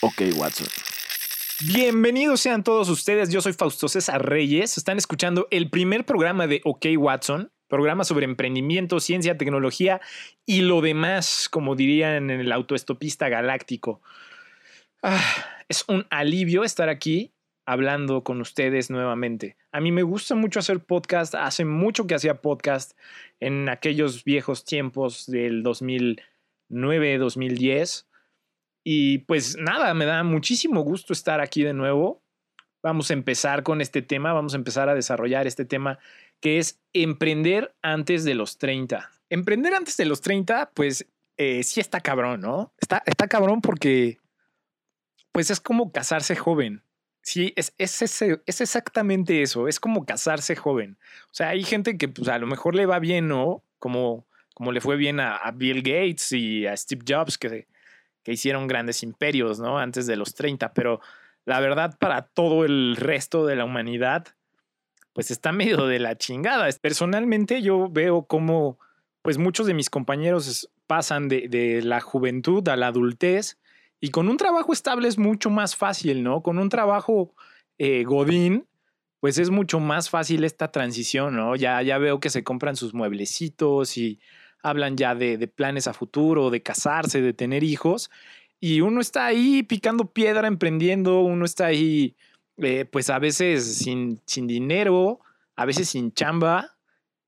Ok, Watson. Bienvenidos sean todos ustedes, yo soy Fausto César Reyes, están escuchando el primer programa de OK Watson, programa sobre emprendimiento, ciencia, tecnología y lo demás, como dirían en el autoestopista galáctico. Ah, es un alivio estar aquí hablando con ustedes nuevamente. A mí me gusta mucho hacer podcast, hace mucho que hacía podcast en aquellos viejos tiempos del 2009, 2010 y pues nada, me da muchísimo gusto estar aquí de nuevo. Vamos a empezar con este tema, vamos a empezar a desarrollar este tema que es emprender antes de los 30. Emprender antes de los 30, pues eh, sí está cabrón, ¿no? Está, está cabrón porque pues es como casarse joven. Sí, es, es, es, exactamente eso, es como casarse joven. O sea, hay gente que pues, a lo mejor le va bien, ¿no? Como, como le fue bien a, Bill Gates y a Steve Jobs, que que hicieron grandes imperios, ¿no? Antes de los 30, pero la verdad para todo el resto de la humanidad, pues está medio de la chingada. Personalmente yo veo cómo, pues muchos de mis compañeros pasan de, la juventud a la adultez y con un trabajo estable es mucho más fácil, ¿no? Con un trabajo eh, godín, pues es mucho más fácil esta transición, ¿no? Ya, ya veo que se compran sus mueblecitos y hablan ya de, planes a futuro, de casarse, de tener hijos, y uno está ahí picando piedra, emprendiendo, uno está ahí, eh, pues a veces sin, sin dinero, a veces sin chamba.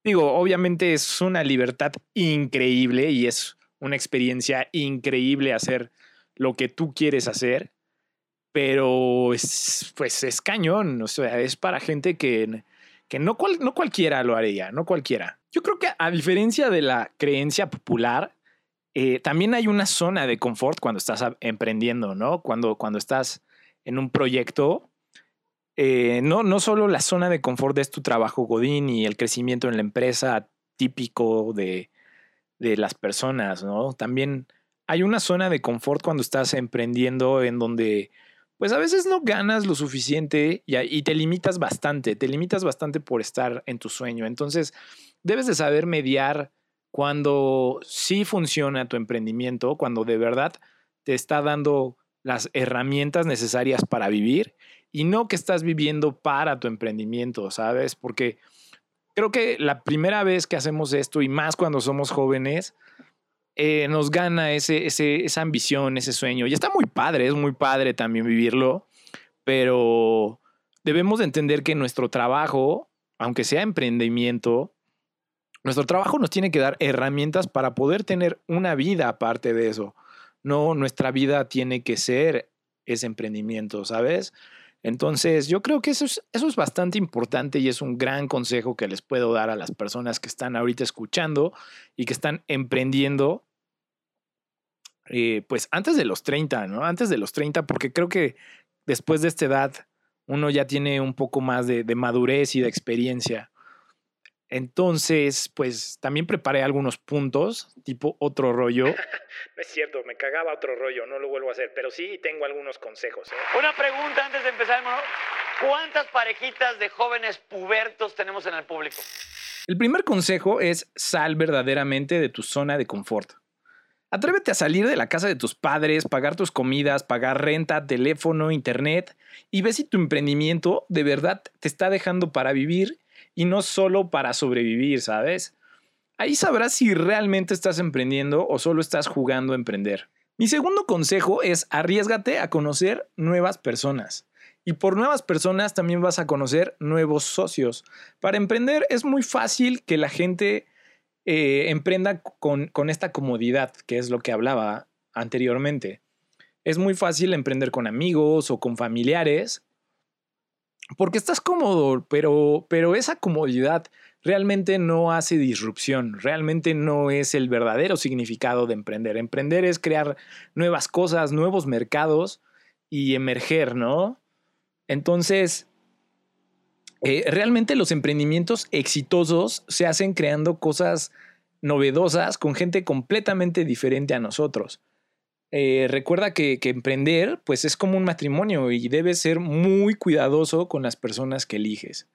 Digo, obviamente es una libertad increíble y es una experiencia increíble hacer lo que tú quieres hacer, pero es, pues es cañón, o sea, es para gente que, que no, no cualquiera lo haría, no cualquiera. Yo creo que a diferencia de la creencia popular, eh, también hay una zona de confort cuando estás emprendiendo, ¿no? Cuando, cuando estás en un proyecto, eh, no, no solo la zona de confort es tu trabajo Godín y el crecimiento en la empresa típico de, de las personas, ¿no? También hay una zona de confort cuando estás emprendiendo en donde pues a veces no ganas lo suficiente y, y, te limitas bastante, te limitas bastante por estar en tu sueño. Entonces, debes de saber mediar cuando sí funciona tu emprendimiento, cuando de verdad te está dando las herramientas necesarias para vivir y no que estás viviendo para tu emprendimiento, ¿sabes? Porque creo que la primera vez que hacemos esto y más cuando somos jóvenes, eh, nos gana ese, esa ambición, ese sueño. Y está muy padre, es muy padre también vivirlo, pero debemos de entender que nuestro trabajo, aunque sea emprendimiento, nuestro trabajo nos tiene que dar herramientas para poder tener una vida aparte de eso. No, nuestra vida tiene que ser ese emprendimiento, ¿sabes? Entonces, yo creo que eso es, bastante importante y es un gran consejo que les puedo dar a las personas que están ahorita escuchando y que están emprendiendo, eh, pues antes de los 30, ¿no? Antes de los 30, porque creo que después de esta edad uno ya tiene un poco más de madurez y de experiencia. Entonces, pues también preparé algunos puntos, tipo otro rollo. no es cierto, me cagaba otro rollo, no lo vuelvo a hacer, pero sí tengo algunos consejos. ¿eh? Una pregunta antes de empezar, hermano. ¿Cuántas parejitas de jóvenes pubertos tenemos en el público? El primer consejo es sal verdaderamente de tu zona de confort. Atrévete a salir de la casa de tus padres, pagar tus comidas, pagar renta, teléfono, internet y ve si tu emprendimiento de verdad te está dejando para vivir y no solo para sobrevivir, ¿sabes? Ahí sabrás si realmente estás emprendiendo o solo estás jugando a emprender. Mi segundo consejo es arriesgate a conocer nuevas personas. Y por nuevas personas también vas a conocer nuevos socios. Para emprender es muy fácil que la gente eh, emprenda con, con esta comodidad, que es lo que hablaba anteriormente. Es muy fácil emprender con amigos o con familiares porque estás cómodo, pero, pero esa comodidad realmente no hace disrupción, realmente no es el verdadero significado de emprender. Emprender es crear nuevas cosas, nuevos mercados y emerger, ¿no? Entonces, eh, realmente los emprendimientos exitosos se hacen creando cosas novedosas con gente completamente diferente a nosotros. Eh, recuerda que, emprender pues es como un matrimonio y debes ser muy cuidadoso con las personas que eliges.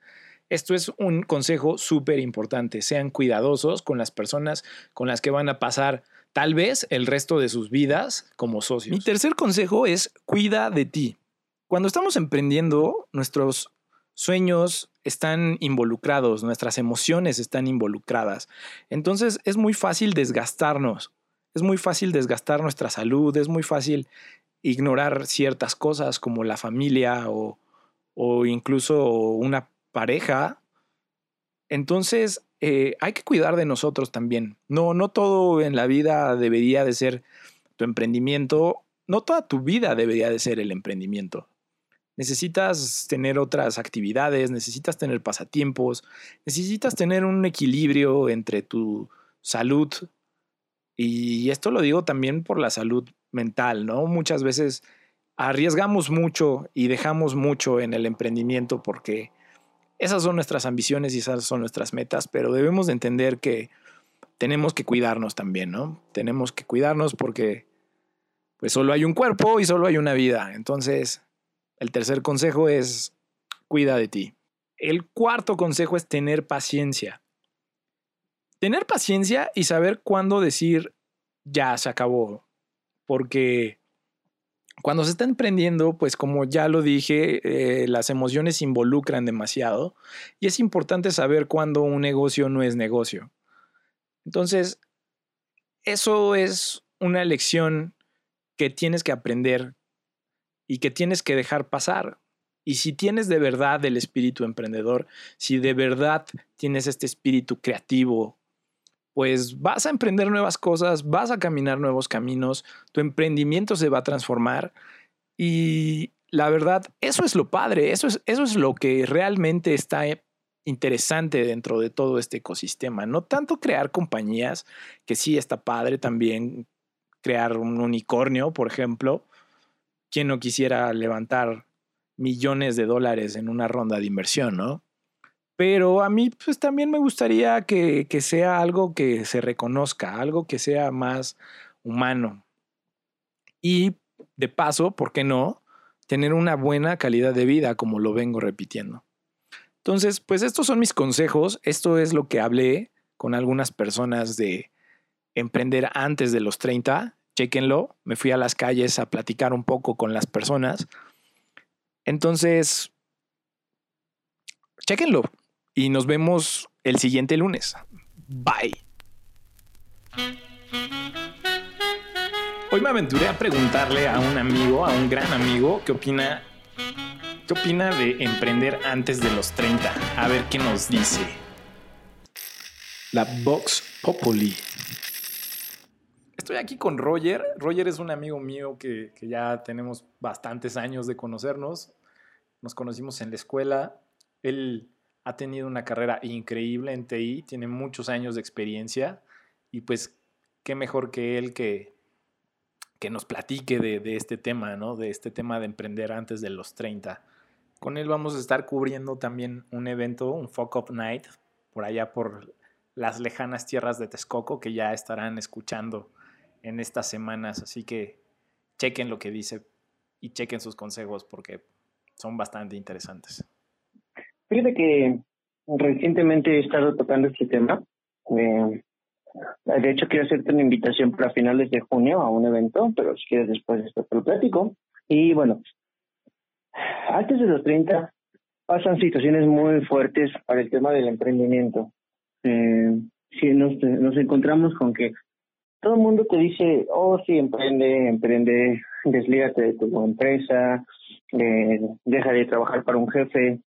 Esto es un consejo súper importante. Sean cuidadosos con las personas con las que van a pasar tal vez el resto de sus vidas como socios. Mi tercer consejo es cuida de ti. Cuando estamos emprendiendo, nuestros sueños están involucrados, nuestras emociones están involucradas. Entonces es muy fácil desgastarnos, es muy fácil desgastar nuestra salud, es muy fácil ignorar ciertas cosas como la familia o, o incluso una pareja. Entonces eh, hay que cuidar de nosotros también. No, no todo en la vida debería de ser tu emprendimiento, no toda tu vida debería de ser el emprendimiento. Necesitas tener otras actividades, necesitas tener pasatiempos, necesitas tener un equilibrio entre tu salud y esto lo digo también por la salud mental, ¿no? Muchas veces arriesgamos mucho y dejamos mucho en el emprendimiento porque esas son nuestras ambiciones y esas son nuestras metas, pero debemos de entender que tenemos que cuidarnos también, ¿no? Tenemos que cuidarnos porque pues solo hay un cuerpo y solo hay una vida. Entonces, el tercer consejo es cuida de ti. El cuarto consejo es tener paciencia. Tener paciencia y saber cuándo decir ya se acabó. Porque cuando se está emprendiendo, pues como ya lo dije, eh, las emociones se involucran demasiado y es importante saber cuándo un negocio no es negocio. Entonces, eso es una lección que tienes que aprender y que tienes que dejar pasar. Y si tienes de verdad el espíritu emprendedor, si de verdad tienes este espíritu creativo, pues vas a emprender nuevas cosas, vas a caminar nuevos caminos, tu emprendimiento se va a transformar y la verdad, eso es lo padre, eso es, eso es lo que realmente está interesante dentro de todo este ecosistema. No tanto crear compañías, que sí está padre también crear un unicornio, por ejemplo, ¿quién no quisiera levantar millones de dólares en una ronda de inversión, no? Pero a mí pues también me gustaría que, que sea algo que se reconozca, algo que sea más humano. Y de paso, ¿por qué no? Tener una buena calidad de vida, como lo vengo repitiendo. Entonces, pues estos son mis consejos. Esto es lo que hablé con algunas personas de emprender antes de los 30 Chequenlo. Me fui a las calles a platicar un poco con las personas. Entonces, chequenlo. Y nos vemos el siguiente lunes. Bye. Hoy me aventuré a preguntarle a un amigo, a un gran amigo, qué opina, qué opina de emprender antes de los 30. A ver qué nos dice. La Vox Populi. Estoy aquí con Roger. Roger es un amigo mío que, ya tenemos bastantes años de conocernos. Nos conocimos en la escuela. Él ha tenido una carrera increíble en TI, tiene muchos años de experiencia y pues qué mejor que él que, que nos platique de, este tema, ¿no? De este tema de emprender antes de los 30. Con él vamos a estar cubriendo también un evento, un Fuck Up Night, por allá por las lejanas tierras de Texcoco, que ya estarán escuchando en estas semanas. Así que chequen lo que dice y chequen sus consejos porque son bastante interesantes. Fíjate que recientemente he estado tocando este tema. Eh, de hecho, quiero hacerte una invitación para finales de junio a un evento, pero si quieres después de esto te lo platico. Y bueno, antes de los 30 pasan situaciones muy fuertes para el tema del emprendimiento. Eh, si nos, nos encontramos con que todo el mundo te dice, oh, sí, emprende, emprende, deslígate de tu empresa, eh, deja de trabajar para un jefe,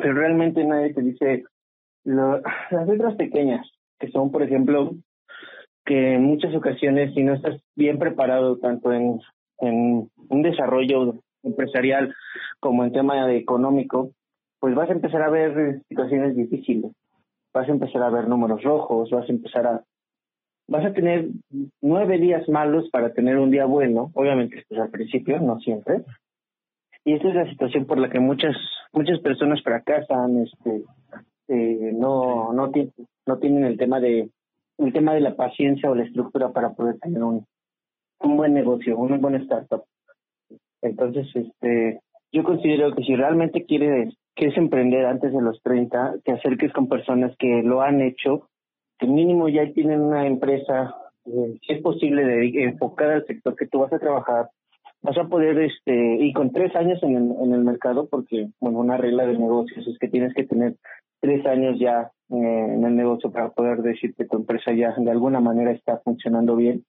pero realmente nadie te dice las letras pequeñas, que son, por ejemplo, que en muchas ocasiones, si no estás bien preparado tanto en, en un desarrollo empresarial como en tema económico, pues vas a empezar a ver situaciones difíciles, vas a empezar a ver números rojos, vas a empezar a vas a tener nueve días malos para tener un día bueno, obviamente esto es al principio, no siempre. Y esta es la situación por la que muchas muchas personas fracasan, este, eh, no no tienen no tienen el tema de el tema de la paciencia o la estructura para poder tener un un buen negocio, un buen startup. Entonces, este, yo considero que si realmente quieres quieres emprender antes de los 30, te acerques con personas que lo han hecho, que mínimo ya tienen una empresa, eh, si es posible, de, enfocada al sector que tú vas a trabajar, vas a poder, este, y con tres años en el, mercado, porque, bueno, una regla de negocios es que tienes que tener tres años ya eh, en el negocio para poder decir que tu empresa ya de alguna manera está funcionando bien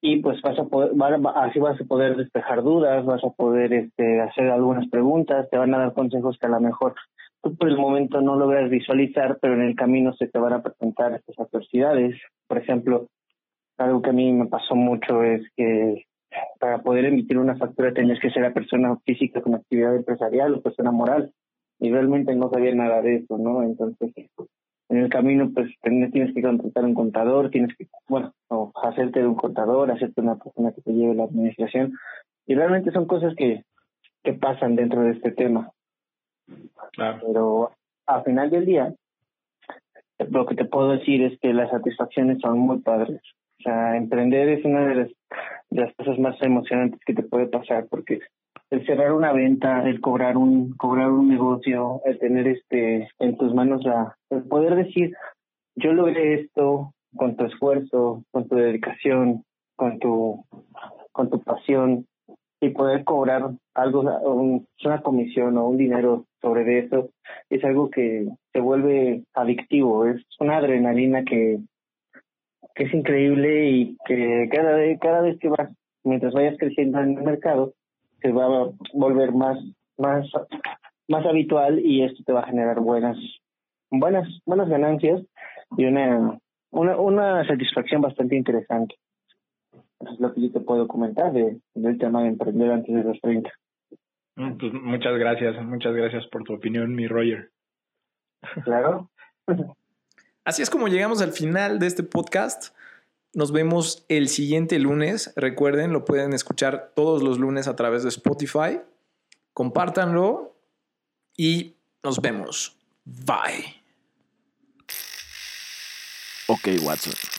y pues vas a poder, así vas a poder despejar dudas, vas a poder este, hacer algunas preguntas, te van a dar consejos que a lo mejor tú por el momento no logras visualizar, pero en el camino se te van a presentar estas adversidades. Por ejemplo, algo que a mí me pasó mucho es que para poder emitir una factura tenías que ser la persona física con actividad empresarial o persona moral y realmente no sabía nada de eso, ¿no? Entonces, en el camino, pues tienes que contratar un contador, tienes que, bueno, o hacerte de un contador, hacerte una persona que te lleve la administración. Y realmente son cosas que, que pasan dentro de este tema. Claro. Pero al final del día, lo que te puedo decir es que las satisfacciones son muy padres. O sea, emprender es una de las, de las cosas más emocionantes que te puede pasar porque el cerrar una venta, el cobrar un cobrar un negocio, el tener este en tus manos la el poder decir yo logré esto con tu esfuerzo, con tu dedicación, con tu con tu pasión y poder cobrar algo una comisión o un dinero sobre eso es algo que se vuelve adictivo, es una adrenalina que que es increíble y que cada vez cada vez que vas mientras vayas creciendo en el mercado se va a volver más, más, más habitual y esto te va a generar buenas, buenas, buenas ganancias y una, una, una satisfacción bastante interesante. Eso es lo que yo te puedo comentar de, del tema de emprender antes de los 30. Mm, pues muchas gracias, muchas gracias por tu opinión, mi Roger. Claro. Así es como llegamos al final de este podcast. Nos vemos el siguiente lunes. Recuerden, lo pueden escuchar todos los lunes a través de Spotify. Compártanlo y nos vemos. Bye. Ok, Watson.